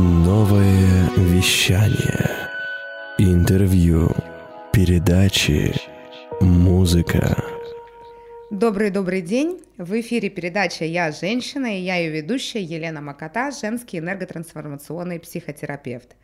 Новое вещание. Интервью. Передачи. Музыка. Добрый-добрый день! В эфире передача «Я женщина» и я ее ведущая Елена Макота, женский энерготрансформационный психотерапевт.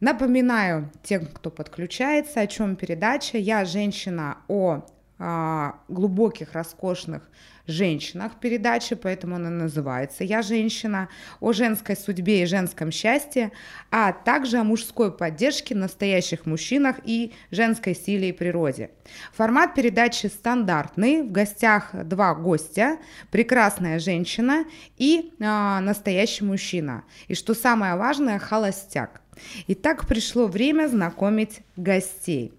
Напоминаю тем, кто подключается, о чем передача «Я женщина» о глубоких, роскошных женщинах передачи, поэтому она называется «Я женщина», о женской судьбе и женском счастье, а также о мужской поддержке настоящих мужчинах и женской силе и природе. Формат передачи стандартный, в гостях два гостя, прекрасная женщина и э, настоящий мужчина. И что самое важное, холостяк. Итак, пришло время знакомить гостей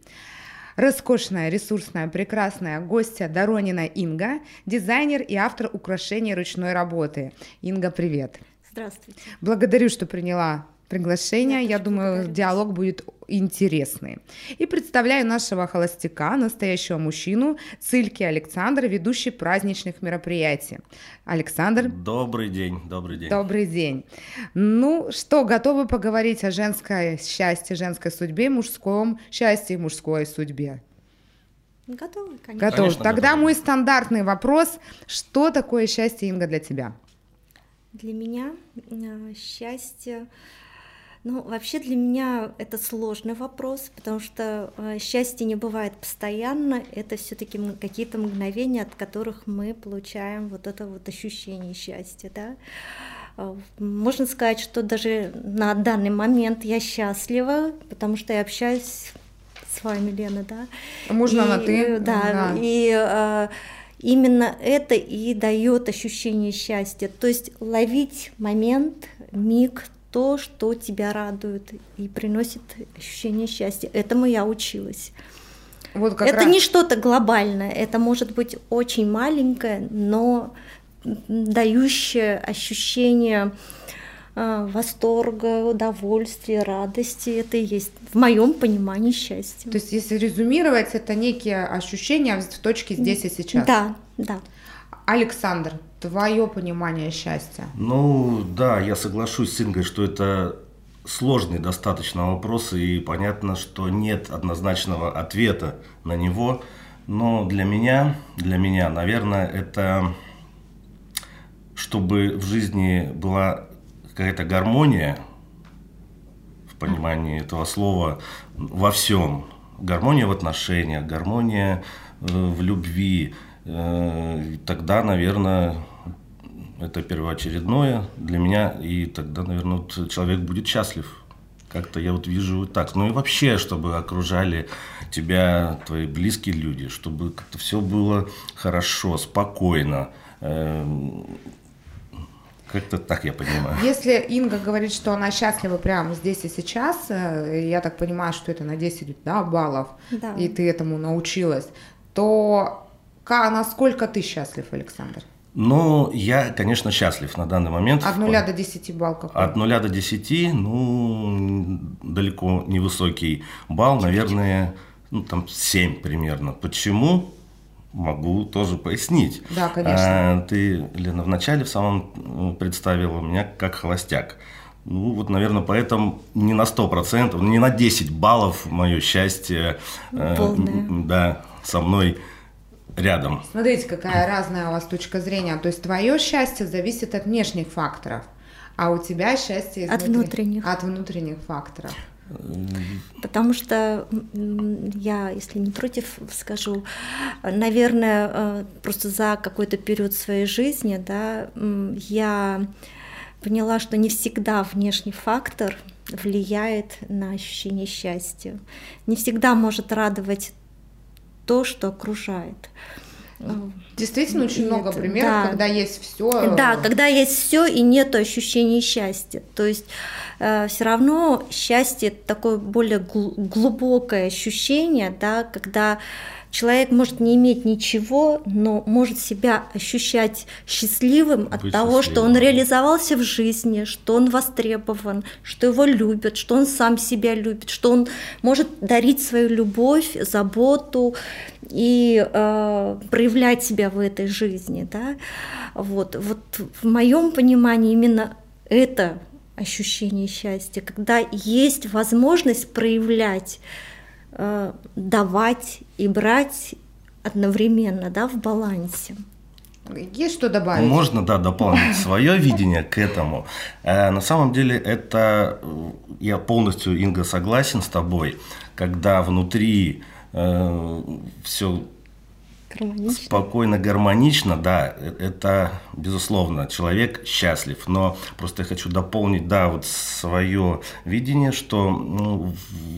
роскошная, ресурсная, прекрасная гостья Доронина Инга, дизайнер и автор украшений ручной работы. Инга, привет. Здравствуйте. Благодарю, что приняла приглашение. Я, Я думаю, диалог будет интересный. И представляю нашего холостяка, настоящего мужчину, Цильки Александр, ведущий праздничных мероприятий. Александр. Добрый день, добрый день. Добрый день. Ну что, готовы поговорить о женской счастье, женской судьбе, мужском счастье и мужской судьбе? Готовы, конечно. Готовы. Конечно, Тогда готовы. мой стандартный вопрос. Что такое счастье, Инга, для тебя? Для меня э, счастье ну, вообще для меня это сложный вопрос, потому что э, счастье не бывает постоянно, это все-таки какие-то мгновения, от которых мы получаем вот это вот ощущение счастья, да. Э, можно сказать, что даже на данный момент я счастлива, потому что я общаюсь с вами, Лена, да. Можно и, на ты? Да, да. и э, именно это и дает ощущение счастья. То есть ловить момент, миг, то, что тебя радует и приносит ощущение счастья. Этому я училась. Вот как это раз... не что-то глобальное, это может быть очень маленькое, но дающее ощущение э, восторга, удовольствия, радости. Это и есть в моем понимании счастье. То есть, если резюмировать, это некие ощущения в точке здесь и сейчас. Да, да. Александр, твое понимание счастья? Ну да, я соглашусь с Ингой, что это сложный достаточно вопрос, и понятно, что нет однозначного ответа на него. Но для меня, для меня, наверное, это чтобы в жизни была какая-то гармония, в понимании этого слова, во всем. Гармония в отношениях, гармония э, в любви. Э, тогда, наверное, это первоочередное для меня, и тогда, наверное, вот человек будет счастлив. Как-то я вот вижу вот так. Ну и вообще, чтобы окружали тебя твои близкие люди, чтобы как-то все было хорошо, спокойно. Эм, Как-то так я понимаю. Если Инга говорит, что она счастлива прямо здесь и сейчас, э, я так понимаю, что это на 10 да, баллов, Да. и ты этому научилась, то насколько ты счастлив, Александр? Ну, я, конечно, счастлив на данный момент. От нуля до 10 балл какой? От нуля до 10, ну, далеко невысокий балл, наверное, ну, там 7 примерно. Почему? Могу тоже пояснить. Да, конечно. А, ты, Лена, вначале в самом э, представила меня как холостяк. Ну, вот, наверное, поэтому не на 100%, не на 10 баллов мое счастье, э, Полное. м, да, со мной рядом. Смотрите, какая разная у вас точка зрения. То есть твое счастье зависит от внешних факторов, а у тебя счастье От изнутри- внутренних. От внутренних факторов. Потому что я, если не против, скажу, наверное, э, просто за какой-то период своей жизни, да, я поняла, что не всегда внешний фактор влияет на ощущение счастья. Не всегда может радовать то, что окружает. Действительно, очень Нет, много примеров, да. когда есть все. Да, когда есть все и нет ощущения счастья. То есть все равно счастье это такое более гл- глубокое ощущение, да, когда человек может не иметь ничего, но может себя ощущать счастливым от Быть того, что он счастливым. реализовался в жизни, что он востребован, что его любят, что он сам себя любит, что он может дарить свою любовь, заботу и э, проявлять себя в этой жизни, да. Вот, вот в моем понимании именно это ощущение счастья, когда есть возможность проявлять, э, давать и брать одновременно, да, в балансе. Есть что добавить? Можно, да, дополнить свое видение к этому. Э, на самом деле это, я полностью, Инга, согласен с тобой, когда внутри э, все гармонично. спокойно, гармонично, да, э, это, безусловно, человек счастлив. Но просто я хочу дополнить, да, вот свое видение, что ну,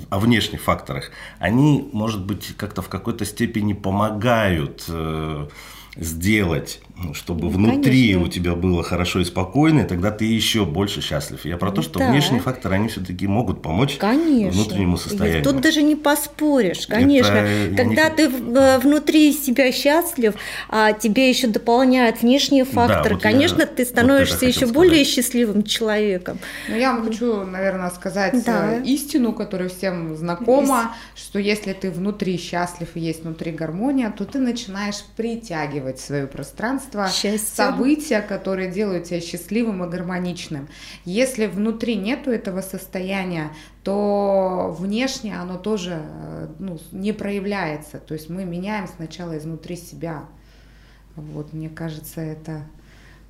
о внешних факторах, они, может быть, как-то в какой-то степени помогают э, сделать чтобы ну, внутри Конечно. у тебя было хорошо и спокойно, и тогда ты еще больше счастлив. Я про то, что да. внешние факторы, они все-таки могут помочь Конечно. внутреннему состоянию. Тут даже не поспоришь, конечно. Это Когда не... ты э, внутри себя счастлив, а тебе еще дополняют внешние факторы, да, вот конечно, ты становишься вот еще сказать. более счастливым человеком. Ну, я вам хочу, наверное, сказать да. Э, истину, которая всем знакома, Есть. что если ты внутри счастлив и есть внутри гармония, то ты начинаешь притягивать свое пространство пространство, Счастье. события, которые делают тебя счастливым и гармоничным. Если внутри нету этого состояния, то внешне оно тоже э, ну, не проявляется. То есть мы меняем сначала изнутри себя. Вот, мне кажется, это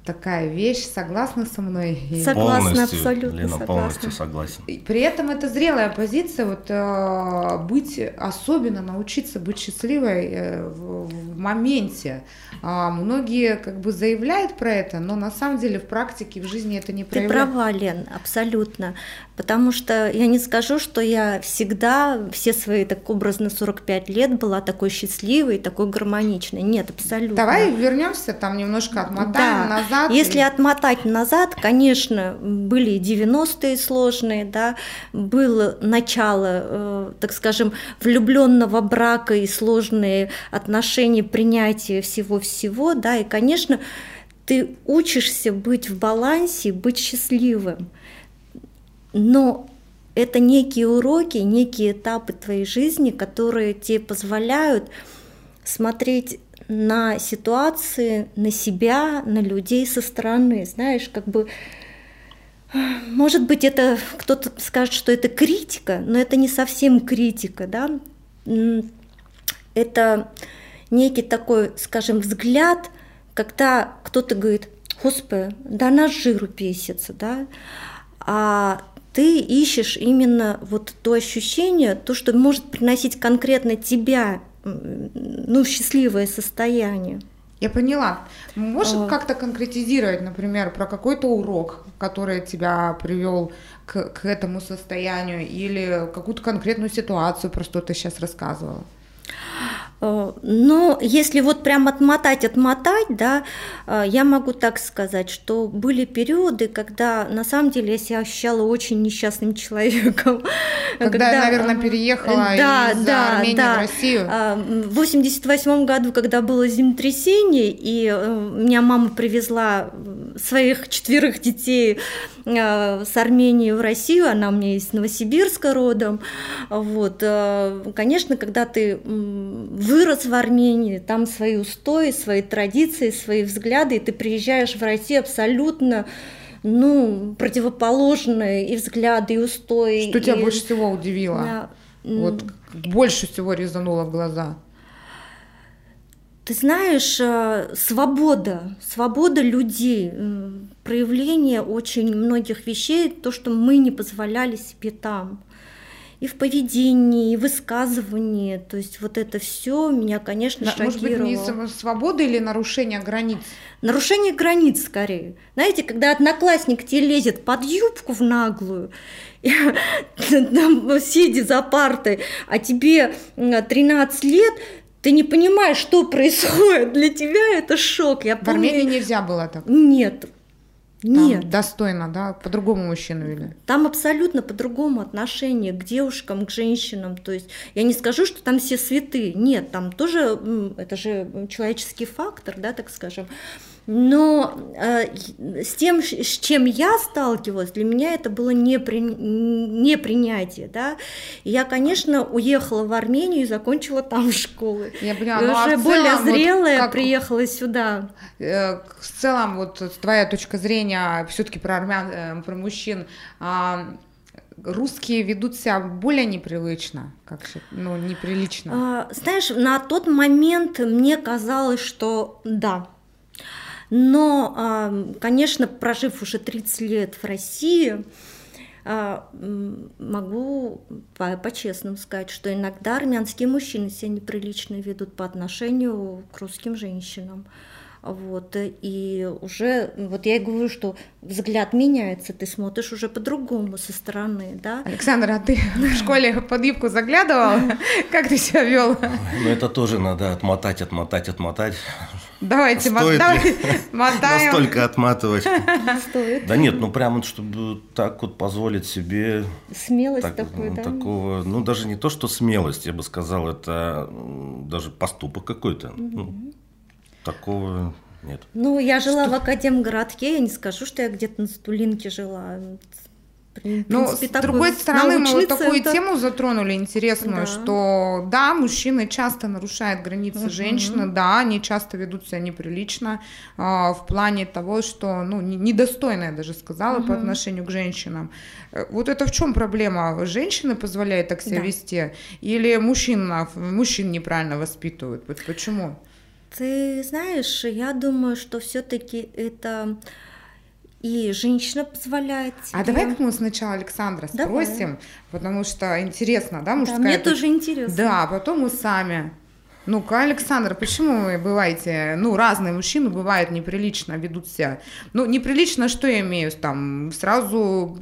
такая вещь, согласна со мной? Согласна, полностью, абсолютно Лена, согласна. полностью согласен. При этом это зрелая позиция, вот э, быть, особенно научиться быть счастливой э, в, в моменте. Э, многие как бы заявляют про это, но на самом деле в практике, в жизни это не проявляется. Ты права, Лен, абсолютно. Потому что я не скажу, что я всегда, все свои так образно 45 лет была такой счастливой, такой гармоничной. Нет, абсолютно. Давай вернемся, там немножко отмотаем да. назад назад. Если отмотать назад, конечно, были 90-е сложные, да, было начало, э, так скажем, влюбленного брака и сложные отношения, принятия всего-всего, да, и, конечно, ты учишься быть в балансе, быть счастливым. Но это некие уроки, некие этапы твоей жизни, которые тебе позволяют смотреть на ситуации, на себя, на людей со стороны. Знаешь, как бы, может быть, это кто-то скажет, что это критика, но это не совсем критика, да. Это некий такой, скажем, взгляд, когда кто-то говорит, Господи, да на жиру песится, да, а ты ищешь именно вот то ощущение, то, что может приносить конкретно тебя ну, счастливое состояние. Я поняла. Можешь а... как-то конкретизировать, например, про какой-то урок, который тебя привел к, к этому состоянию, или какую-то конкретную ситуацию, про что ты сейчас рассказывала? Э, но если вот прям отмотать, отмотать, да, э, я могу так сказать, что были периоды, когда на самом деле я себя ощущала очень несчастным человеком. Когда, когда я, наверное, переехала да, из да, Армении да. в Россию. Э, в 88 году, когда было землетрясение, и меня мама привезла своих четверых детей с Армении в Россию, она у меня из Новосибирска родом, вот, конечно, когда ты вырос в Армении, там свои устои, свои традиции, свои взгляды, и ты приезжаешь в Россию абсолютно ну, противоположные и взгляды, и устои. Что и... тебя больше всего удивило? Да. Вот больше всего резануло в глаза? Ты знаешь, э, свобода, свобода людей, проявление очень многих вещей, то, что мы не позволяли себе там и в поведении, и в высказывании. То есть вот это все меня, конечно, да, шокировало. Может быть, не свобода или нарушение границ? Нарушение границ скорее. Знаете, когда одноклассник тебе лезет под юбку в наглую, сидя за партой, а тебе 13 лет, ты не понимаешь, что происходит. Для тебя это шок. Я помню... В Армении нельзя было так? Нет. Нет. Там достойно, да, по-другому мужчину вели. Там абсолютно по-другому отношение к девушкам, к женщинам. То есть я не скажу, что там все святые. Нет, там тоже это же человеческий фактор, да, так скажем. Но э, с тем, с чем я сталкивалась, для меня это было непри... непринятие, да. Я, конечно, уехала в Армению и закончила там школу. Я поняла, и ну, а уже в более целом, вот зрелая как- приехала сюда. Э, В целом, вот твоя точка зрения все-таки про армян, э, про мужчин, а, русские ведут себя более непривычно, как ну неприлично. А, Знаешь, на тот момент мне казалось, что да. Но, а, конечно, прожив уже 30 лет в России, а, могу по- по-честному сказать, что иногда армянские мужчины себя неприлично ведут по отношению к русским женщинам. Вот, и уже, вот я и говорю, что взгляд меняется, ты смотришь уже по-другому со стороны, да. Александр, а ты в школе под юбку заглядывал? Как ты себя вел? Но это тоже надо отмотать, отмотать, отмотать. Давайте, Стоит ли давай, мотаем. Настолько отматывать. Стоит. Да нет, ну прямо, чтобы так вот позволить себе Смелость так- такой, ну, да? такого, ну даже не то, что смелость, я бы сказал, это даже поступок какой-то. Ну, такого нет. Ну, я жила в Академгородке, я не скажу, что я где-то на Стулинке жила. В Ну, принципе, с другой стороны, мы вот такую центр. тему затронули интересную, Да. что да, мужчины часто нарушают границы женщины, да, они часто ведут себя неприлично а, в плане того, что, ну, не- недостойно, я даже сказала, по отношению к женщинам. Э, Вот это в чем проблема? Женщины позволяют так себя Да. вести? Или мужчина, мужчин неправильно воспитывают? Почему? Ты знаешь, я думаю, что все-таки это и женщина позволяет себе. А давай мы сначала Александра Давай. спросим, потому что интересно, да, Да, мужская мне точка тоже интересно. Да, потом мы сами. Ну-ка, Александр, почему вы бываете, ну, разные мужчины бывают неприлично ведут себя? Ну, неприлично, что я имею, там, сразу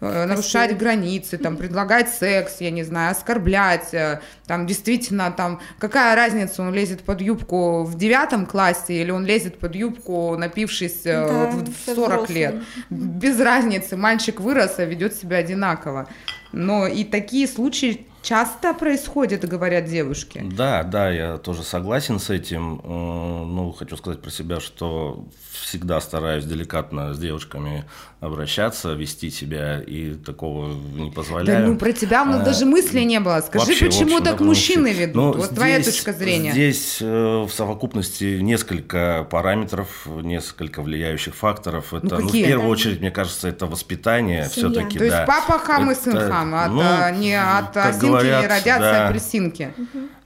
э, нарушать границы, там, предлагать секс, я не знаю, оскорблять, э, там, действительно, там, какая разница, он лезет под юбку в девятом классе или он лезет под юбку, напившись э, Да, в, в всё 40 взрослым. лет? Без разницы, мальчик вырос, а ведет себя одинаково. Но и такие случаи часто происходят, говорят девушки. Да, да, я тоже согласен с этим. Э, Ну, хочу сказать про себя, что всегда стараюсь деликатно с девушками обращаться, вести себя и такого не Да позволяю. ну про тебя ну, А, даже мысли не было. Скажи, Вообще, в почему общем, так да, мужчины ведут? Ну, вот твоя здесь- точка зрения. Здесь э, в совокупности несколько параметров, несколько влияющих факторов. Это, ну, в какие? первую очередь, мне кажется, это воспитание Семья. все-таки. То есть да. папа хам и сын Это, хам, от, ну, а, не от как осинки говорят, не родятся да. апельсинки.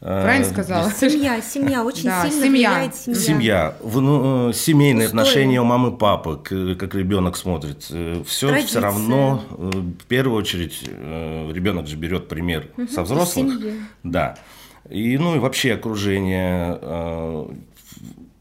Э, Правильно сказала? Семья, семья, очень Да, сильно семья. влияет семья. Семья, в- ну, э, семейные Устои. отношения у мамы и папы, к- как ребенок смотрит. Все, все Традиции. равно, э, в первую очередь, ребенок же берет пример со взрослых. Да. И, ну и вообще окружение.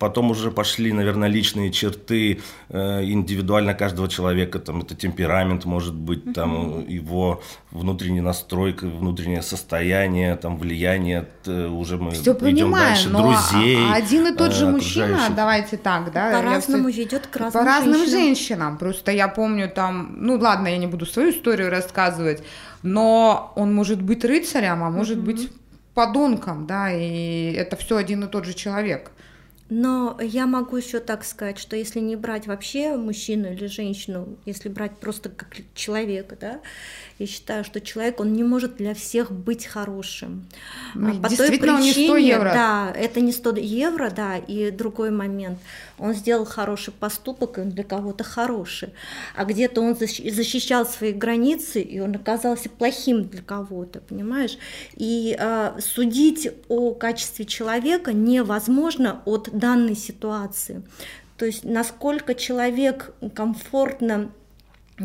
Э, Потом уже пошли, наверное, личные черты э, индивидуально каждого человека. Там это темперамент, может быть, там его внутренний настройка, внутреннее состояние, там влияние. т- Уже мы Все идем понимаю, дальше. но друзей. а- один и тот же э, мужчина, давайте так, да? я По-разному всё- ведет к разным По разным женщинам. женщинам. Просто я помню там, ну ладно, я не буду свою историю рассказывать, но он может быть рыцарем, а может быть подонком, да, и это все один и тот же человек. Но я могу еще так сказать, что если не брать вообще мужчину или женщину, если брать просто как человека, да, я считаю, что человек, он не может для всех быть хорошим. Ну, А по той действительно, он не 100 причине, евро. Да, это не 100 евро, да, и другой момент. Он сделал хороший поступок, и он для кого-то хороший. А где-то он защ- защищал свои границы, и он оказался плохим для кого-то, понимаешь? И а, судить о качестве человека невозможно от данной ситуации. То есть насколько человек комфортно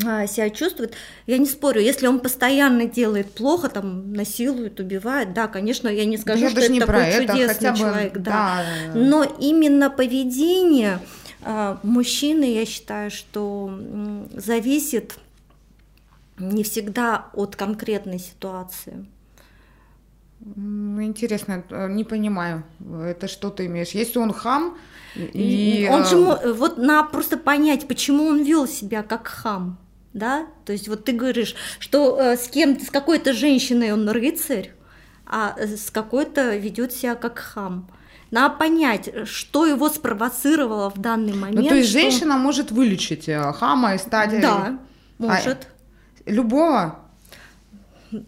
а, себя чувствует. Я не спорю, если он постоянно делает плохо, там насилует, убивает, да, конечно, я не скажу, я что это не такой про это, чудесный хотя бы, человек, да. да. Но именно поведение а, мужчины, я считаю, что зависит не всегда от конкретной ситуации. Интересно, э, не понимаю, это что ты имеешь? Если он хам, и... он же э, мо- вот на просто понять, почему он вел себя как хам, да? То есть вот ты говоришь, что э, с кем с какой-то женщиной он рыцарь, а э, с какой-то ведет себя как хам. Надо понять, что его спровоцировало в данный момент. Ну, то есть что- женщина может вылечить э, хама и стать... э, Да, может. Любого?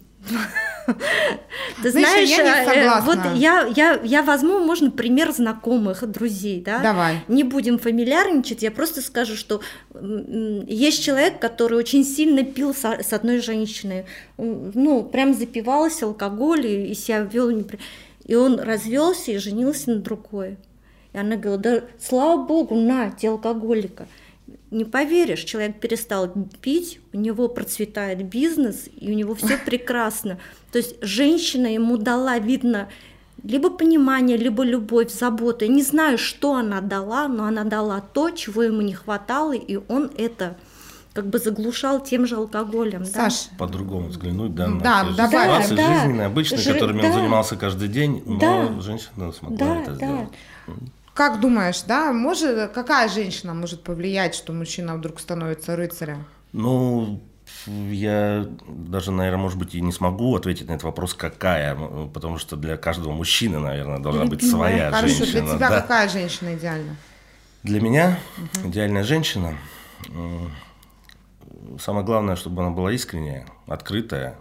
Ты Знаешь, знаешь, я не э, согласна. вот я, я, я возьму, можно пример знакомых, друзей, да? Давай. Не будем фамильярничать, я просто скажу, что есть человек, который очень сильно пил с, одной женщиной, ну, прям запивался алкоголь и, себя вел И он развелся и женился на другой. И она говорила, да слава богу, на, те алкоголика. Не поверишь, человек перестал пить, у него процветает бизнес, и у него все прекрасно. То есть женщина ему дала, видно, либо понимание, либо любовь, заботу. Я не знаю, что она дала, но она дала то, чего ему не хватало, и он это как бы заглушал тем же алкоголем. да. Саш, По-другому взглянуть, да, на Да, те давай. ситуации Да, да. жизненные, обычные, Жи- которыми он да. занимался каждый день, но Да. женщина смогла Да, это да. сделать. Как думаешь, да, может, какая женщина может повлиять, что мужчина вдруг становится рыцарем? Ну, я даже, наверное, может быть, и не смогу ответить на этот вопрос, какая, потому что для каждого мужчины, наверное, должна быть своя Хорошо, женщина. для тебя да. какая женщина идеальна? Для меня идеальная женщина, самое главное, чтобы она была искренняя, открытая.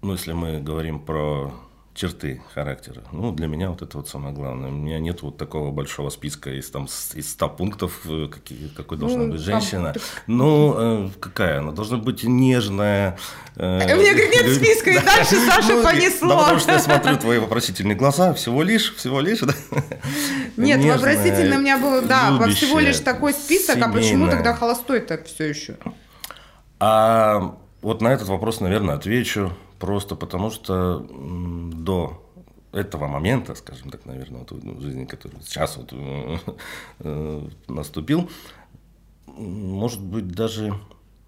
Ну, если мы говорим про черты характера. Ну, для меня вот это вот самое главное. У меня нет вот такого большого списка из, там, из 100 пунктов, э, какие, какой должна Ну, быть там, женщина. так- Ну, э, какая она? Должна быть нежная. э, У меня, говорит, нет списка, и дальше Саша понесло. Да, потому что я смотрю твои вопросительные глаза, всего лишь, всего лишь, да? Нет, Нежная, вопросительно у меня было, да, всего лишь такой список, а почему тогда холостой так все еще? А вот на этот вопрос, наверное, отвечу просто потому, что до этого момента, скажем так, наверное, вот в жизни, который сейчас вот э, э, наступил, может быть, даже,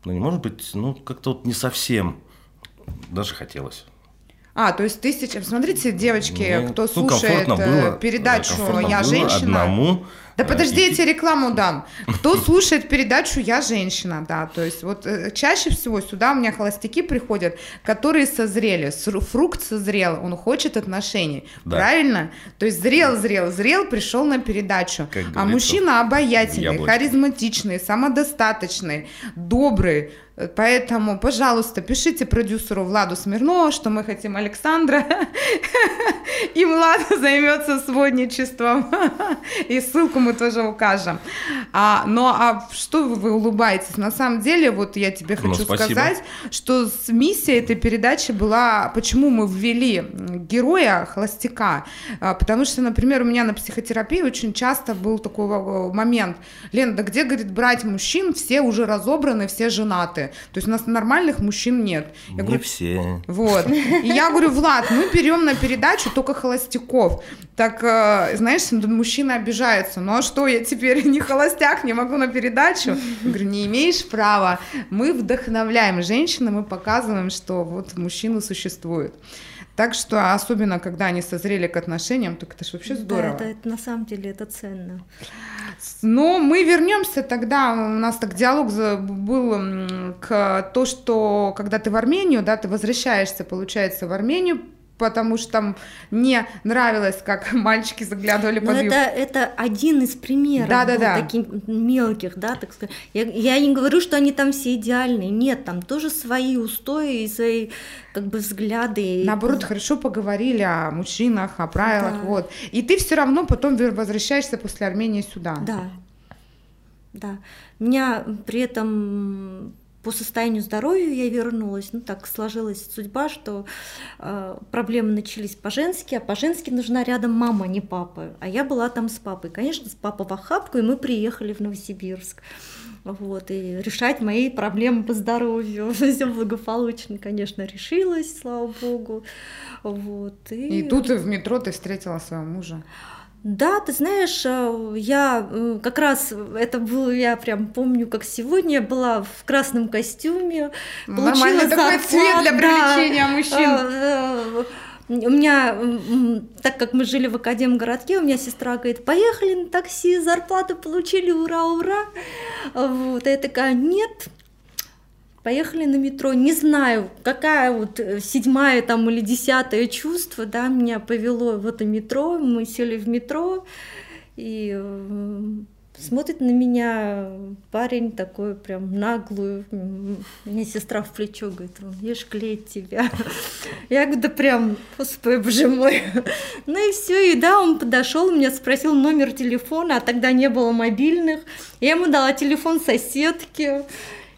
ну не может быть, ну как-то вот не совсем даже хотелось. А, то есть ты сейчас, смотрите, девочки, Мне, кто ну, слушает э, было, передачу комфортно «Я женщина», одному. Да э, подожди, я тебе рекламу дам. Кто слушает передачу «Я женщина», да, то есть вот э, чаще всего сюда у меня холостяки приходят, которые созрели, фрукт созрел, он хочет отношений, Да. правильно? То есть зрел, зрел, зрел, пришел на передачу. Как а мужчина обаятельный, яблочко. харизматичный, самодостаточный, добрый, Поэтому, пожалуйста, пишите продюсеру Владу Смирнову, что мы хотим Александра, и Влад займется сводничеством. И ссылку мы тоже укажем. А, но а что вы, улыбаетесь? На самом деле, вот я тебе Ну, хочу спасибо. сказать, что с миссией этой передачи была, почему мы ввели героя холостяка. А, Потому что, например, у меня на психотерапии очень часто был такой э, момент. Лен, да где, говорит, брать мужчин? Все уже разобраны, все женаты. То есть у нас нормальных мужчин нет. Я Не говорю, все. вот. И я говорю, Влад, мы берем на передачу только холостяков. Так, э, знаешь, мужчина обижается. Ну а что, я теперь не холостяк, не могу на передачу? Я говорю, не имеешь права. Мы вдохновляем женщин, мы показываем, что вот мужчины существуют. Так что, особенно, когда они созрели к отношениям, так это же вообще здорово. Да, это, это на самом деле это ценно. Но мы вернемся тогда, у нас так диалог был к то, что когда ты в Армению, да, ты возвращаешься, получается, в Армению, потому что там не нравилось, как мальчики заглядывали Но под это, юбку. это один из примеров Да, да, был, да. таких мелких, да, так сказать. Я, я не говорю, что они там все идеальные. Нет, там тоже свои устои и свои как бы взгляды. Наоборот, хорошо поговорили о мужчинах, о правилах, Да. вот. И ты все равно потом возвращаешься после Армении сюда. Да, да. Меня при этом по состоянию здоровья я вернулась. Ну, так сложилась судьба, что э, проблемы начались по-женски, а по-женски нужна рядом мама, а не папа. А я была там с папой. Конечно, с папой в охапку, и мы приехали в Новосибирск. Вот, и решать мои проблемы по здоровью. Все благополучно, конечно, решилось, слава богу. Вот, И тут в метро ты встретила своего мужа. Да, ты знаешь, э, я э, как раз это было, я прям помню, как сегодня я была в красном костюме, Нормальный получила такой зарплату, цвет для да. привлечения мужчин. Э, э, У меня, так как мы жили в Академгородке, у меня сестра говорит, поехали на такси, зарплату получили, ура, ура. Вот, а я такая, нет, поехали на метро, не знаю, какая вот э, седьмая там или десятое чувство, да, меня повело в это метро, мы сели в метро, и э, смотрит на меня парень такой прям наглую, мне сестра в плечо говорит, я ж клеить тебя. Я говорю, да прям, господи, боже мой. Ну и все, и да, он подошел, меня спросил номер телефона, а тогда не было мобильных. Я ему дала телефон соседки,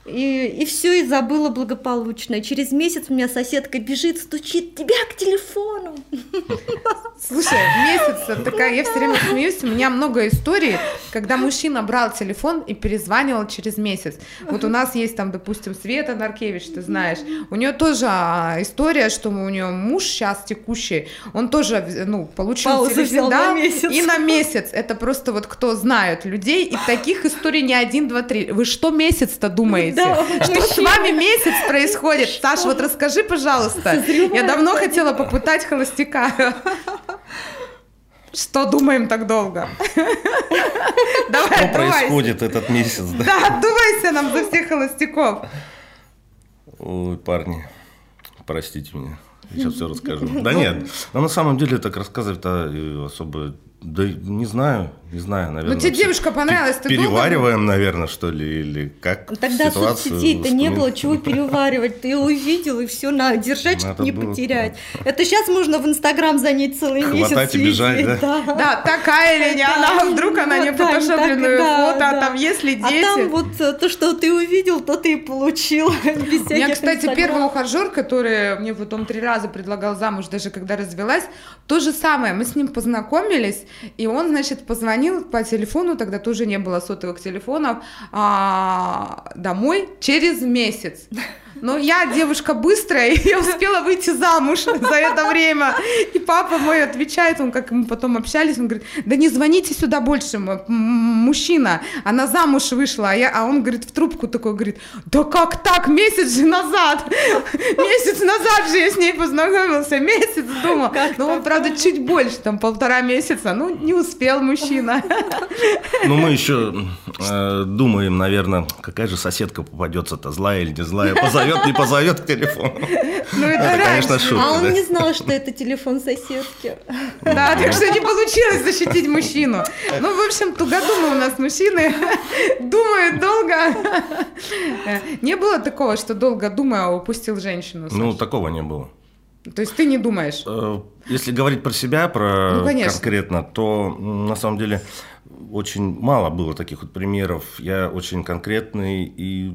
и, и все, и забыла благополучно. через месяц у меня соседка бежит, стучит тебя к телефону. Слушай, месяц такая, я все время смеюсь, у меня много историй, когда мужчина брал телефон и перезванивал через месяц. Вот у нас есть там, допустим, Света Наркевич, ты знаешь, у нее тоже а, история, что у нее муж сейчас текущий, он тоже, ну, получил Паузу телефон, да, на месяц. и на месяц. Это просто вот кто знает людей, и таких историй не один, два, три. Вы что месяц-то думаете? Да, что с вами месяц происходит? Саш, вот расскажи, пожалуйста. Я давно хотела попытать холостяка. Что думаем так долго? Давай, Что отдувайся. происходит этот месяц, да? Да, отдувайся нам за всех холостяков. Ой, парни, простите меня. Я сейчас все расскажу. Да нет, но на самом деле так рассказывать-то э, особо да не знаю, не знаю, наверное. Ну, тебе девушка понравилась, ты Перевариваем, наверное, что ли, или как Тогда ситуацию соцсетей-то не было, чего переваривать. Ты увидел, и все, на, держать, чтобы не было, потерять. Это сейчас можно в Инстаграм занять целый месяц. Хватать и бежать, Да, такая или не Да, она, а вдруг она не да, да, фотошопленную да, фото, а да. там если А дети. там вот э, то, что ты увидел, то ты и получил. Без У меня, всяких кстати, первый ухажер, который мне потом три раза предлагал замуж, даже когда развелась, то же самое. Мы с ним познакомились, и он, значит, позвонил по телефону, тогда тоже не было сотовых телефонов, а, домой через месяц. Но я девушка быстрая, и я успела выйти замуж за это время. И папа мой отвечает, он как мы потом общались, он говорит, да не звоните сюда больше, мужчина, она замуж вышла, а, я, а он говорит в трубку такой, говорит, да как так, месяц же назад, месяц назад же я с ней познакомился, месяц думал, но он, правда, чуть больше, там полтора месяца, ну не успел мужчина. Ну, мы еще э, думаем, наверное, какая же соседка попадется-то, злая или не злая, позовет, не позовет к телефону. Ну это Это, конечно, раньше. шутка. А он да. не знал, что это телефон соседки. Да, так что не получилось защитить мужчину. Ну, в общем, тугодумы у нас мужчины. Думают долго. Не было такого, что долго думая упустил женщину? Ну, такого не было. То есть ты не думаешь? Э, Если говорить про себя, про Ну, конечно. конкретно, то на самом деле очень мало было таких вот примеров. Я очень конкретный и,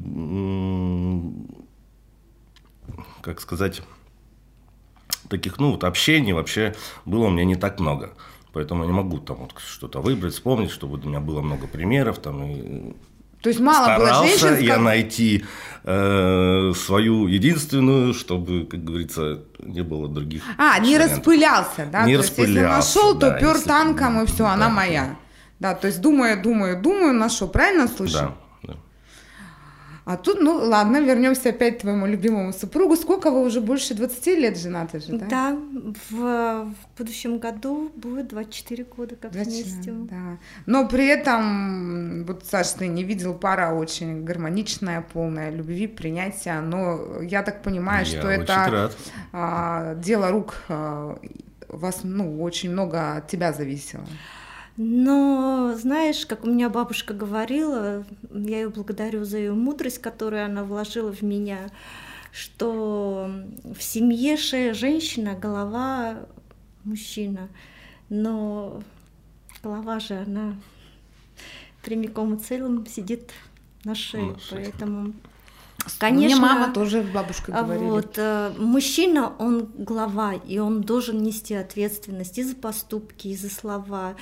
как сказать, таких, ну, вот общений вообще было у меня не так много. Поэтому я не могу там вот что-то выбрать, вспомнить, чтобы у меня было много примеров. Там, и То есть мало было старался женщин? с я найти э, свою единственную, чтобы, как говорится, не было других. А, не вариантов. распылялся, да? Не то есть, распылялся, если нашел, то да, пер если- танком, и все, она да, моя. Да, то есть думаю, думаю, думаю, нашел. Правильно слышу? Да. А тут, ну ладно, вернемся опять к твоему любимому супругу. Сколько вы уже больше 20 лет женаты же, да? Да, в, в будущем году будет 24 года как Зачем? вместе. Да. Но при этом, вот, Саш, ты не видел пара очень гармоничная, полная любви, принятия. Но я так понимаю, Я что это рад. а, дело рук а, вас, ну, очень много от тебя зависело. Но знаешь, как у меня бабушка говорила, я ее благодарю за ее мудрость, которую она вложила в меня, что в семье шея женщина, голова мужчина. Но голова же, она прямиком и целым сидит на шее, На шее. поэтому Мне мама тоже бабушка говорила. Вот, э, мужчина, он глава, и он должен нести ответственность и за поступки, и за слова,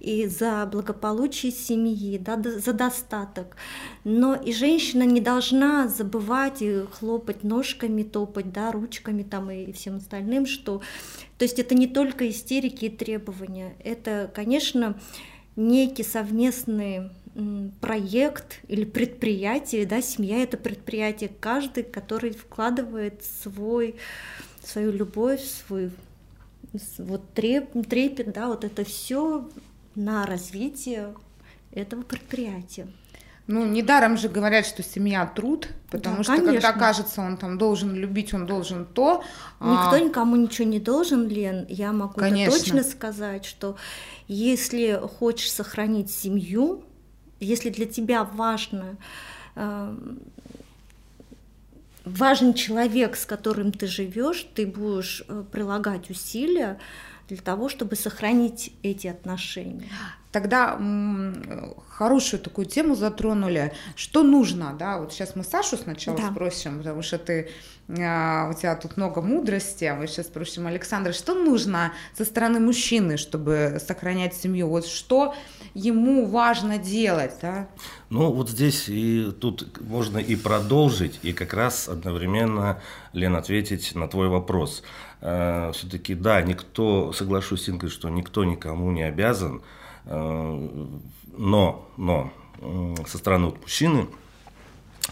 и за благополучие семьи, да, за достаток. Но и женщина не должна забывать и хлопать ножками, топать, да, ручками там и всем остальным, что... То есть это не только истерики и требования, это, конечно, некий совместный м, проект или предприятие, да, семья это предприятие, каждый, который вкладывает свой, свою любовь, свой вот треп, трепет, да, вот это все на развитие этого предприятия. Ну, недаром же говорят, что семья труд, потому Да, что когда конечно. кажется, он там должен любить, он должен то. Никто а, никому ничего не должен, Лен. Я могу Конечно. точно сказать, что если хочешь сохранить семью, если для тебя важно, э, важен человек, с которым ты живешь, ты будешь э, прилагать усилия для того, чтобы сохранить эти отношения. Тогда хорошую такую тему затронули. Что нужно, да? Вот сейчас мы Сашу сначала Да. спросим, потому что ты а, у тебя тут много мудрости, а мы сейчас спросим Александра, что нужно со стороны мужчины, чтобы сохранять семью? Вот что ему важно делать, да? Ну, вот здесь и тут можно и продолжить, и как раз одновременно, Лен, ответить на твой вопрос. Все-таки, да, никто, соглашусь с Инкой, что никто никому не обязан, э, но, но со стороны вот мужчины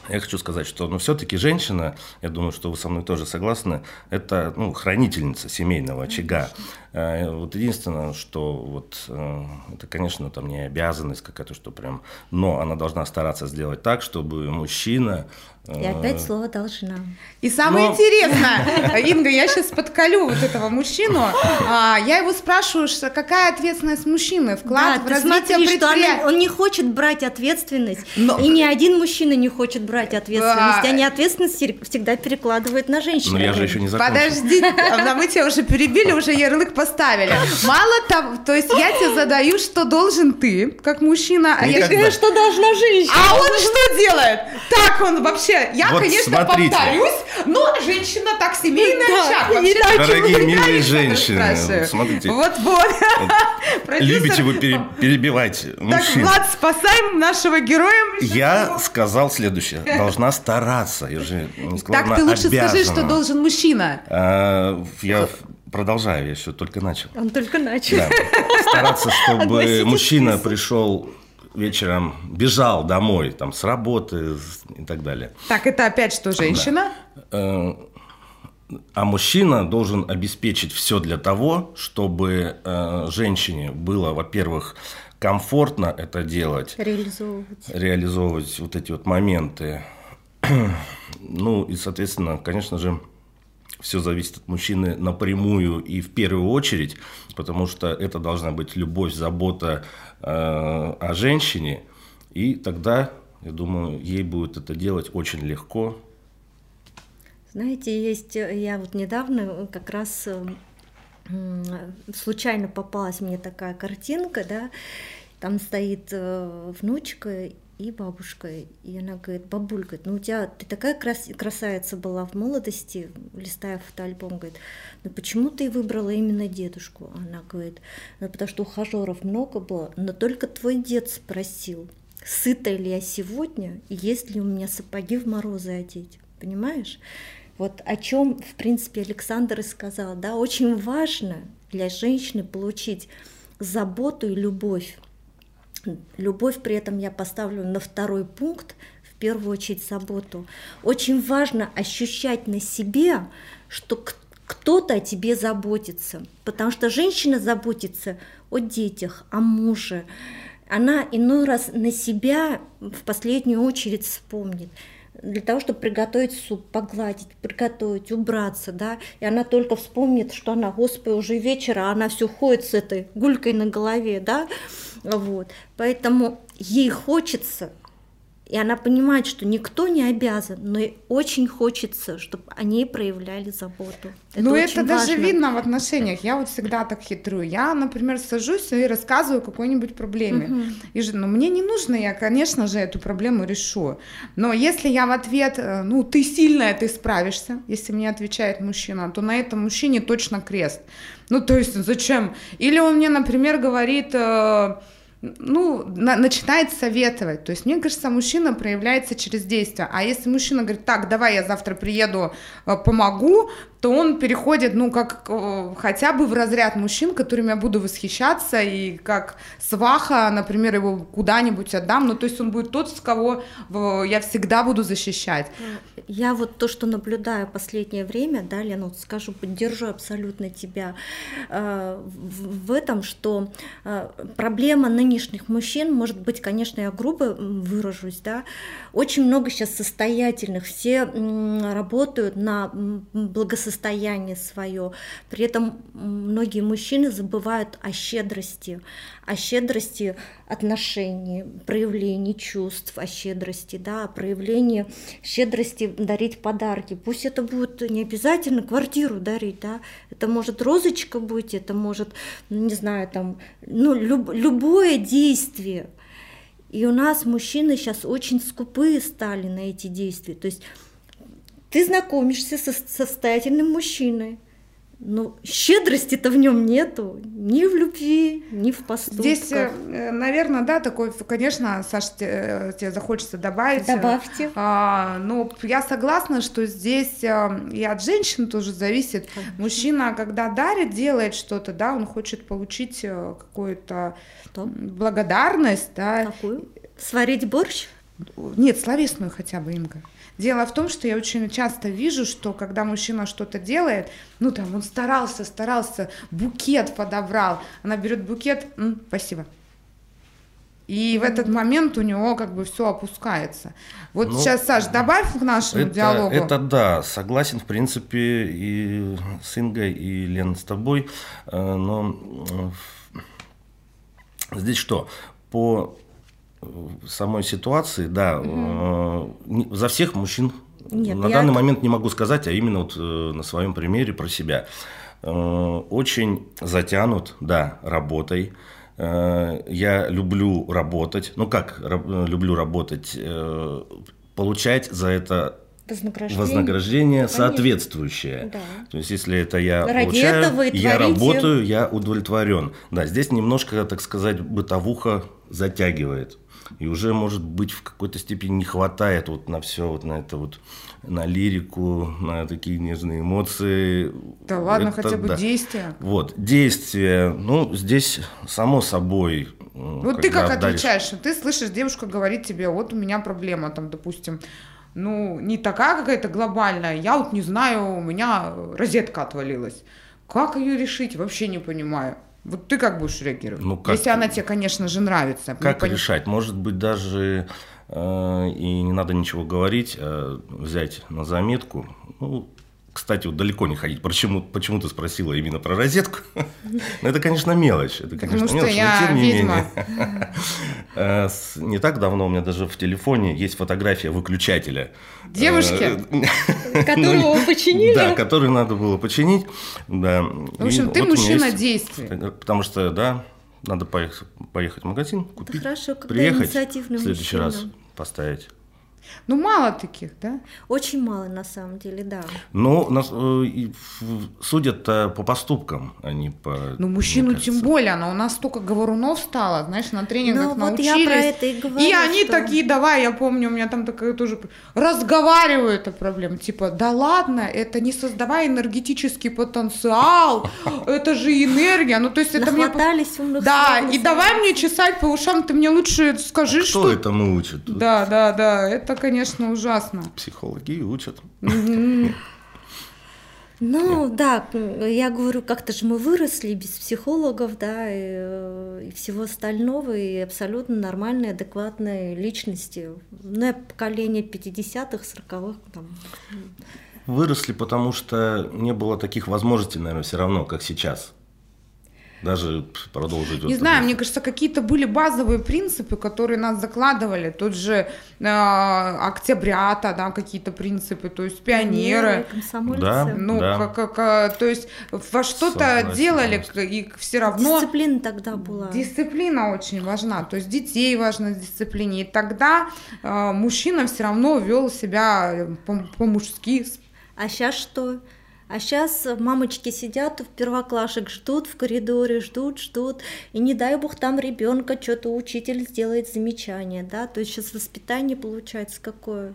я хочу сказать, что ну, все-таки женщина, я думаю, что вы со мной тоже согласны, это ну, хранительница семейного очага. Э, Вот единственное, что вот э, это, конечно, там не обязанность какая-то, что прям, но она должна стараться сделать так, чтобы мужчина И э, опять слово должна. И самое Но- интересное, Инга, я сейчас подколю вот этого мужчину. А, я его спрашиваю, что какая ответственность мужчины, вклад Да, в ты развитие смотри, что она- предприятия. он не хочет брать ответственность, Но- и ни один мужчина не хочет брать ответственность. Да. Они ответственность всегда перекладывают на женщину. Ну, я же еще не закончил. Подожди, а мы тебя уже перебили, уже ярлык поставили. Мало того, то есть я тебе задаю, что должен ты, как мужчина, а я говорю, что должна женщина? а он что делает? Так он вообще, я, Вот конечно, смотрите. повторюсь, но женщина так семейный Да, Вообще, иначе так Дорогие, милые женщины, смотрите. Вот-вот. Любите вы пере- перебивать Так, мужчин. Влад, спасаем нашего героя. Я сказал следующее. Должна стараться. Я же не сказал, Так ты лучше скажи, что должен мужчина. А, Я продолжаю, я еще только начал. Он только начал. Да. Стараться, чтобы мужчина пришел вечером, бежал домой там, с работы и так далее. Так, это опять что, женщина? Э, А мужчина должен обеспечить все для того, чтобы э, женщине было, во-первых, комфортно это делать, Реализовывать. реализовывать вот эти вот моменты. Ну и, соответственно, конечно же, все зависит от мужчины напрямую и в первую очередь, потому что это должна быть любовь, забота о женщине, и тогда, я думаю, ей будет это делать очень легко. Знаете, есть, э, я вот недавно э, как раз э, м, случайно попалась мне такая картинка, да, там стоит э, внучка и бабушка, и она говорит, бабуль, говорит, ну у тебя, ты такая крас- красавица была в молодости, листая фотоальбом, говорит, ну почему ты выбрала именно дедушку? Она говорит, ну потому что ухажеров много было, но только твой дед спросил, сыта ли я сегодня, и есть ли у меня сапоги в морозы одеть, понимаешь? Вот о чем, в принципе, Александр и сказал, да, очень важно для женщины получить заботу и любовь. Любовь при этом я поставлю на второй пункт, в первую очередь заботу. Очень важно ощущать на себе, что кто-то о тебе заботится, потому что женщина заботится о детях, о муже. Она иной раз на себя в последнюю очередь вспомнит для того, чтобы приготовить суп, погладить, приготовить, убраться, да, и она только вспомнит, что она, господи, уже вечер, а она все ходит с этой гулькой на голове, да, вот, поэтому ей хочется, и она понимает, что никто не обязан, но ей очень хочется, чтобы они проявляли заботу. ну, это даже важно. видно в отношениях. Я вот всегда так хитрую. Я, например, сажусь и рассказываю о какой-нибудь проблеме. И же, ну, мне не нужно, я, конечно же, эту проблему решу. Но если я в ответ, э, ну, ты сильная, ты справишься, если мне отвечает мужчина, то на этом мужчине точно крест. Ну, то есть, зачем? Или он мне, например, говорит... э, ну, на- начинает советовать. То есть, мне кажется, мужчина проявляется через действие. А если мужчина говорит, так, давай я завтра приеду, э, помогу, то он переходит, ну, как э, хотя бы в разряд мужчин, которыми я буду восхищаться, и как сваха, например, его куда-нибудь отдам. Ну, то есть он будет тот, с кого э, я всегда буду защищать. я вот то, что наблюдаю последнее время, да, Лена, вот скажу, поддержу абсолютно тебя в, этом, что проблема нынешних мужчин, может быть, конечно, я грубо выражусь, да, очень много сейчас состоятельных, все работают на благосостояние свое, при этом многие мужчины забывают о щедрости, о щедрости отношений, проявлении чувств, о щедрости, да, о проявлении щедрости дарить подарки. Пусть это будет не обязательно квартиру дарить, да, это может розочка быть, это может, не знаю, там, ну, люб, любое действие. И у нас мужчины сейчас очень скупые стали на эти действия. То есть ты знакомишься со состоятельным мужчиной, ну, щедрости-то в нем нету, ни в любви, ни в поступках. Здесь, э, наверное, да, такой, конечно, Саша, тебе, тебе захочется добавить. Добавьте. А, но я согласна, что здесь э, и от женщин тоже зависит. Конечно. Мужчина, когда дарит, делает что-то, да, он хочет получить э, какую-то благодарность, да. Какую? Сварить борщ? Нет, словесную хотя бы, Инга. Дело в том, что я очень часто вижу, что когда мужчина что-то делает, ну там он старался, старался, букет подобрал, она берет букет, М, спасибо. И в этот момент у него как бы все опускается. Вот ну, сейчас, Саш, добавь к нашему это, диалогу. Это да, согласен, в принципе, и с Ингой, и Лен с тобой. Э, но здесь что? По самой ситуации, да, угу. за всех мужчин Нет, на я... данный момент не могу сказать, а именно вот э, на своем примере про себя. Э, очень затянут, да, работой. Я люблю работать. Ну как люблю работать? Получать за это вознаграждение, вознаграждение соответствующее. Да. То есть, если это я Ради получаю, этого я работаю, я удовлетворен. Да, здесь немножко, так сказать, бытовуха затягивает. И уже, может быть, в какой-то степени не хватает вот на все, вот на это вот, на лирику, на такие нежные эмоции. Да ладно, это, хотя бы да. действия. Вот, действия, ну, здесь само собой. Вот ты как даришь... отвечаешь? Ты слышишь, девушка говорит тебе, вот у меня проблема, там, допустим, ну, не такая какая-то глобальная, я вот не знаю, у меня розетка отвалилась. Как ее решить, вообще не понимаю. Вот ты как будешь реагировать? Ну, как... Если она тебе, конечно же, нравится. Как пон... решать? Может быть, даже э, и не надо ничего говорить, а взять на заметку. Ну, кстати, вот далеко не ходить. Почему, почему ты спросила именно про розетку? ну, это, конечно, мелочь. Это, конечно, мелочь, что я но тем не ведьма. менее. Э, не так давно у меня даже в телефоне есть фотография выключателя. Девушки? Э, Которого починили? Да, который надо было починить. Да. В общем, ты мужчина действий. Потому что, да, надо поехать, поехать в магазин, купить, Хорошо, приехать, в следующий раз поставить. Ну, мало таких, да? Очень мало, на самом деле, да. Ну, нас, э, судят по поступкам, а не по... Ну, мужчину тем более, она у нас столько говорунов стало, знаешь, на тренингах ну, научились. Вот я про это и говорю, И они что... такие, давай, я помню, у меня там такая тоже... Разговаривают о проблеме, типа, да ладно, это не создавай энергетический потенциал, это же энергия, ну, то есть это мне... Да, и давай мне чесать по ушам, ты мне лучше скажи, а что... Кто это научит? Да, да, да, это конечно, ужасно. Психологи учат. Ну да, я говорю, как-то же мы выросли без психологов, да, и, и всего остального, и абсолютно нормальные, адекватные личности. Ну, поколение 50-х, 40-х. Там. Выросли, потому что не было таких возможностей, наверное, все равно, как сейчас даже продолжить. Не вот знаю, мне кажется, какие-то были базовые принципы, которые нас закладывали. Тот же э, октябрята, да, какие-то принципы, то есть пионеры. Да, ну, да. Как, как, то есть во что-то делали, и все равно... Дисциплина тогда была. Дисциплина очень важна, то есть детей важно дисциплине. И тогда э, мужчина все равно вел себя по-мужски. А сейчас что? А сейчас мамочки сидят в первоклашек, ждут в коридоре, ждут, ждут, и не дай бог там ребенка что-то учитель сделает замечание, да, то есть сейчас воспитание получается какое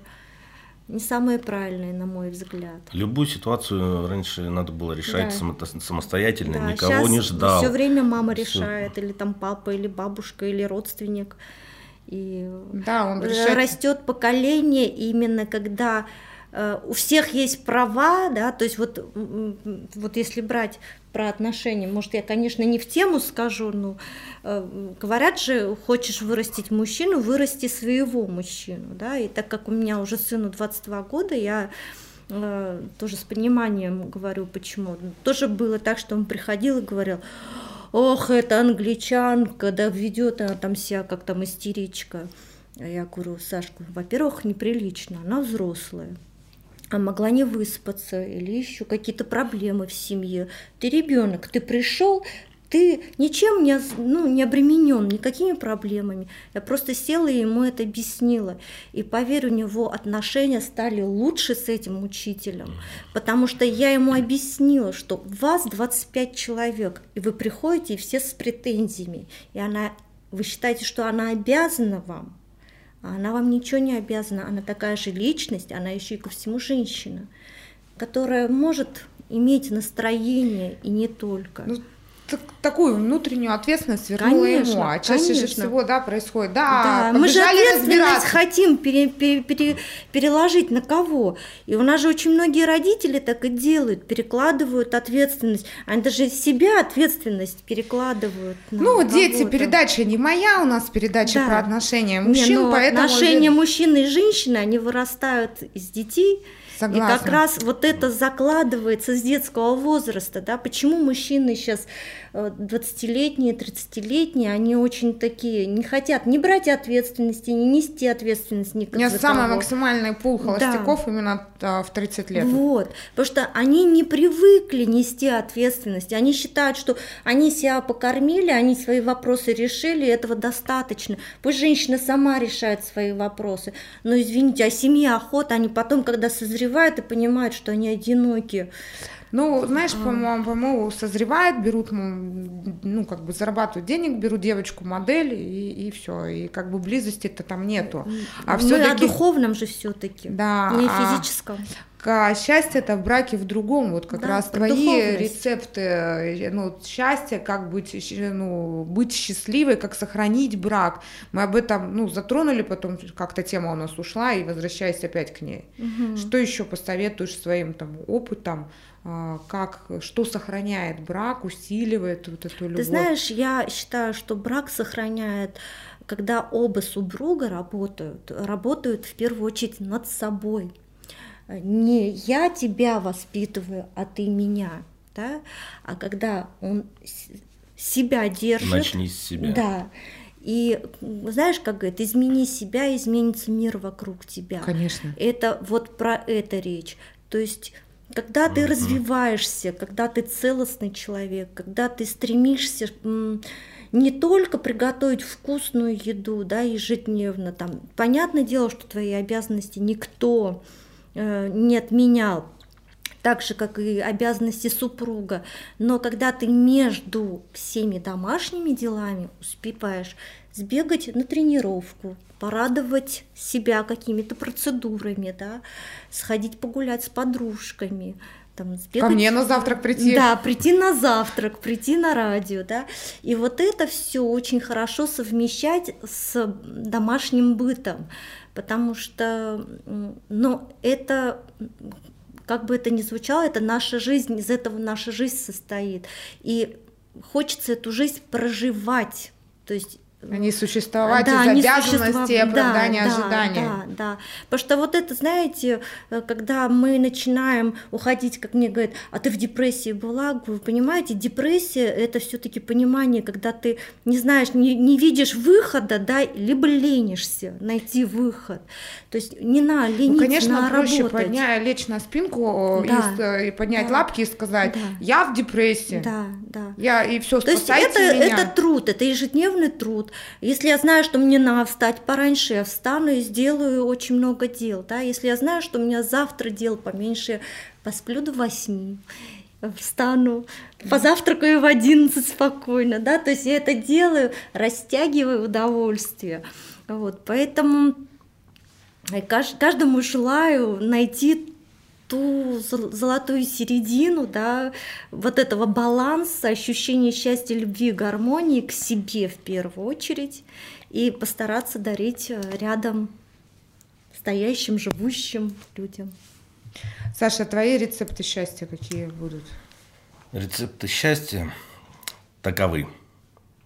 не самое правильное, на мой взгляд. Любую ситуацию раньше надо было решать да. самостоятельно, да, никого не ждал. Все время мама решает, или там папа, или бабушка, или родственник. И да, он решает. растет поколение именно когда у всех есть права, да, то есть вот, вот если брать про отношения, может, я, конечно, не в тему скажу, но э, говорят же, хочешь вырастить мужчину, вырасти своего мужчину, да, и так как у меня уже сыну 22 года, я э, тоже с пониманием говорю, почему. Тоже было так, что он приходил и говорил, ох, это англичанка, да ведет она там себя как там истеричка. А я говорю, Сашка, во-первых, неприлично, она взрослая а могла не выспаться или еще какие-то проблемы в семье. Ты ребенок, ты пришел, ты ничем не, ну, не обременен, никакими проблемами. Я просто села и ему это объяснила. И поверь, у него отношения стали лучше с этим учителем, потому что я ему объяснила, что вас 25 человек, и вы приходите и все с претензиями, и она, вы считаете, что она обязана вам, она вам ничего не обязана, она такая же личность, она еще и ко всему женщина, которая может иметь настроение и не только. Ну, такую внутреннюю ответственность вернула конечно, ему, а чаще конечно. же всего, да, происходит, да, да мы же ответственность хотим пере, пере, пере, переложить на кого, и у нас же очень многие родители так и делают, перекладывают ответственность, они даже себя ответственность перекладывают на Ну, дети, передача не моя, у нас передача да. про отношения мужчин, не, ну, поэтому... Отношения мужчины и женщины, они вырастают из детей, Согласна. И как раз вот это закладывается с детского возраста, да, почему мужчины сейчас 20-летние, 30-летние, они очень такие, не хотят не брать ответственности, не нести ответственность ни У меня самый максимальный пул холостяков да. именно а, в 30 лет. Вот, потому что они не привыкли нести ответственность, они считают, что они себя покормили, они свои вопросы решили, этого достаточно. Пусть женщина сама решает свои вопросы, но извините, а семья, охота, они потом, когда созревают, созревают и понимают, что они одиноки. Ну, знаешь, по-моему, по-моему, созревает, берут, ну, как бы зарабатывают денег, берут девочку модель и, и все, и как бы близости-то там нету. А все о духовном же все-таки, да, не а, физическом. А счастье это в браке в другом, вот как да, раз твои духовность. рецепты, ну, счастье, как быть, ну, быть счастливой, как сохранить брак. Мы об этом, ну, затронули, потом как-то тема у нас ушла, и возвращаясь опять к ней. Угу. Что еще посоветуешь своим там опытом, как, что сохраняет брак, усиливает вот эту любовь? Ты знаешь, я считаю, что брак сохраняет когда оба супруга работают, работают в первую очередь над собой не я тебя воспитываю, а ты меня, да, а когда он себя держит. Начни с себя. Да. И знаешь, как говорят, измени себя, изменится мир вокруг тебя. Конечно. Это вот про это речь. То есть когда ты mm-hmm. развиваешься, когда ты целостный человек, когда ты стремишься не только приготовить вкусную еду, да, ежедневно, там, понятное дело, что твои обязанности никто Э, не отменял, так же, как и обязанности супруга. Но когда ты между всеми домашними делами успеваешь сбегать на тренировку, порадовать себя какими-то процедурами, да, сходить погулять с подружками, там, сбегать... Ко мне на завтрак прийти. Да, прийти на завтрак, прийти на радио, да. И вот это все очень хорошо совмещать с домашним бытом потому что, ну, это как бы это ни звучало, это наша жизнь, из этого наша жизнь состоит. И хочется эту жизнь проживать. То есть они существовать да, из обязанностей, оправдания да, ожиданий. Да, да. Потому что вот это, знаете, э, когда мы начинаем уходить, как мне говорят, а ты в депрессии была, вы понимаете, депрессия это все-таки понимание, когда ты не знаешь, не, не видишь выхода, да, либо ленишься найти выход. То есть не на лениться, ну, конечно, на проще работать. поднять, лечь на спинку да, и, и поднять да, лапки и сказать, да. я в депрессии. Да, да. Я и все, То есть это, меня. это труд, это ежедневный труд. Если я знаю, что мне надо встать пораньше, я встану и сделаю очень много дел. Да? Если я знаю, что у меня завтра дел поменьше, посплю до восьми встану, позавтракаю в 11 спокойно, да, то есть я это делаю, растягиваю удовольствие, вот, поэтому каждому желаю найти ту золотую середину, да, вот этого баланса, ощущения счастья, любви, гармонии к себе в первую очередь и постараться дарить э, рядом стоящим, живущим людям. Саша, твои рецепты счастья какие будут? Рецепты счастья таковы.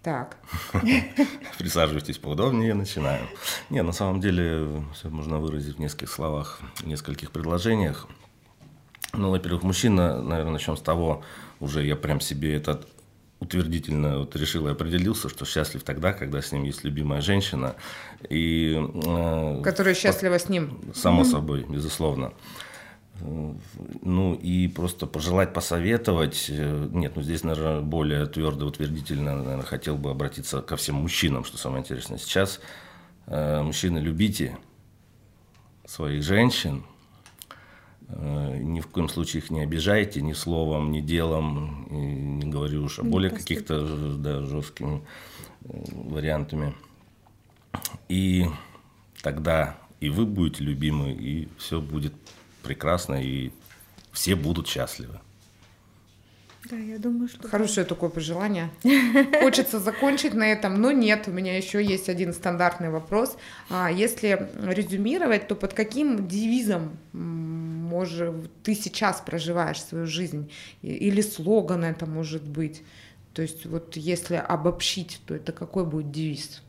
Так. Присаживайтесь поудобнее, начинаем. Не, на самом деле все можно выразить в нескольких словах, в нескольких предложениях. Ну, во-первых, мужчина, наверное, начнем с того, уже я прям себе этот утвердительно вот решил и определился, что счастлив тогда, когда с ним есть любимая женщина. И, э, Которая счастлива по, с ним. Само mm-hmm. собой, безусловно. Ну и просто пожелать, посоветовать. Э, нет, ну здесь, наверное, более твердо, утвердительно, наверное, хотел бы обратиться ко всем мужчинам, что самое интересное. Сейчас э, мужчины, любите своих женщин, ни в коем случае их не обижайте ни словом, ни делом, не говорю уж о более каких-то да, жесткими вариантами. И тогда и вы будете любимы, и все будет прекрасно, и все будут счастливы. Да, я думаю, что... Хорошее такое пожелание. Хочется закончить на этом, но нет, у меня еще есть один стандартный вопрос. А если резюмировать, то под каким девизом, может, ты сейчас проживаешь свою жизнь? Или слоган это может быть? То есть вот если обобщить, то это какой будет девиз?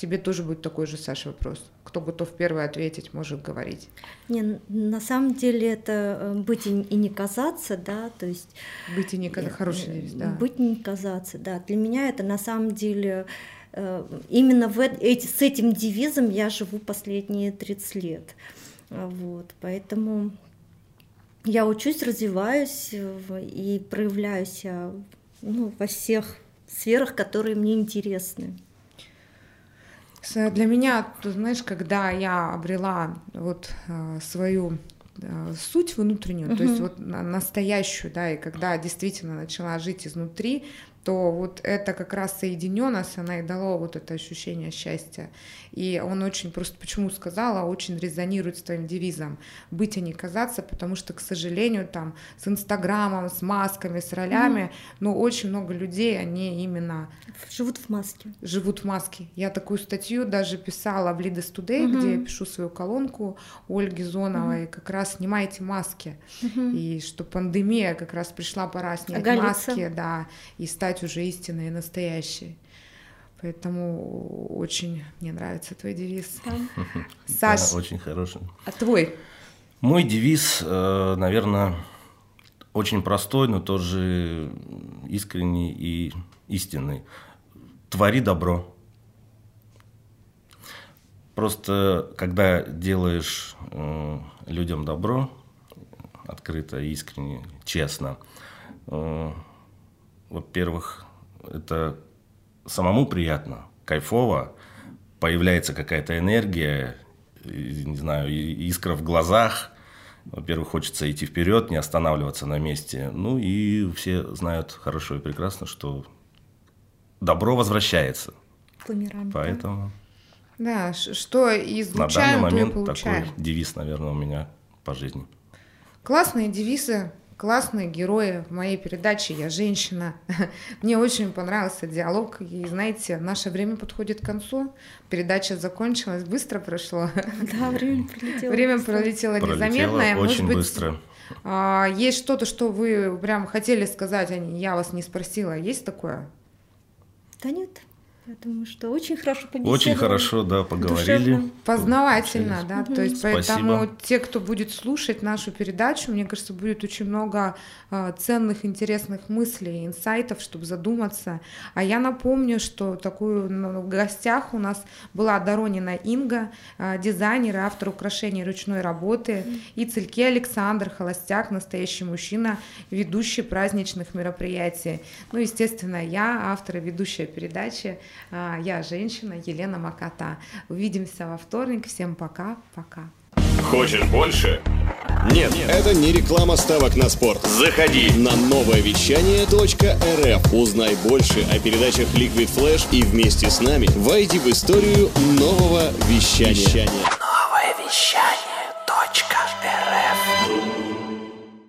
Тебе тоже будет такой же, Саша, вопрос. Кто готов первый ответить, может говорить. Не, на самом деле это э, быть и, не казаться, да, то есть... Быть и не казаться, хороший девиз, да. Быть и не казаться, да. Для меня это на самом деле э, именно в эти, с этим девизом я живу последние 30 лет. Вот, поэтому я учусь, развиваюсь и проявляюсь ну, во всех сферах, которые мне интересны. Для меня, ты знаешь, когда я обрела вот э, свою э, суть внутреннюю, uh-huh. то есть вот настоящую, да, и когда действительно начала жить изнутри, то вот это как раз соединенность, она и дала вот это ощущение счастья. И он очень просто, почему сказала, очень резонирует с твоим девизом «быть, а не казаться», потому что, к сожалению, там с Инстаграмом, с масками, с ролями, mm. ну, очень много людей, они именно... Живут в маске. Живут в маске. Я такую статью даже писала в Leaders Today, mm-hmm. где я пишу свою колонку Ольги Зоновой, mm-hmm. как раз «Снимайте маски». Mm-hmm. И что пандемия как раз пришла пора снять Оголиться. маски, да, и стать уже истинной и настоящей. Поэтому очень мне нравится твой девиз. Да. Саш. Да, очень хороший. А твой? Мой девиз, э, наверное, очень простой, но тоже искренний и истинный. Твори добро. Просто когда делаешь э, людям добро, открыто, искренне, честно, э, во-первых, это самому приятно, кайфово, появляется какая-то энергия, не знаю, искра в глазах. Во-первых, хочется идти вперед, не останавливаться на месте. Ну и все знают хорошо и прекрасно, что добро возвращается. Бумеранг, Поэтому... Да, что излучаем, На данный момент такой девиз, наверное, у меня по жизни. Классные девизы классные герои в моей передаче «Я женщина». Мне очень понравился диалог. И, знаете, наше время подходит к концу. Передача закончилась, быстро прошло. Да, время пролетело. Время пролетело, незаметно. Пролетело очень быть, быстро. А, есть что-то, что вы прям хотели сказать, а я вас не спросила. Есть такое? Да нет. Я думаю, что очень хорошо побеседовали. Очень хорошо, да, поговорили. Душевно. Познавательно, да. Угу. То есть Спасибо. поэтому те, кто будет слушать нашу передачу, мне кажется, будет очень много э, ценных, интересных мыслей, инсайтов, чтобы задуматься. А я напомню, что такую ну, в гостях у нас была Доронина Инга, э, дизайнер и автор украшений ручной работы, угу. и Цельке Александр, холостяк, настоящий мужчина, ведущий праздничных мероприятий. Ну, естественно, я автор и ведущая передачи. А, я женщина Елена Макота. Увидимся во вторник. Всем пока. Пока. Хочешь больше? Нет, Нет, это не реклама ставок на спорт. Заходи на новое вещание .рф. Узнай больше о передачах Liquid Flash и вместе с нами войди в историю нового вещания. вещания. Новое вещание.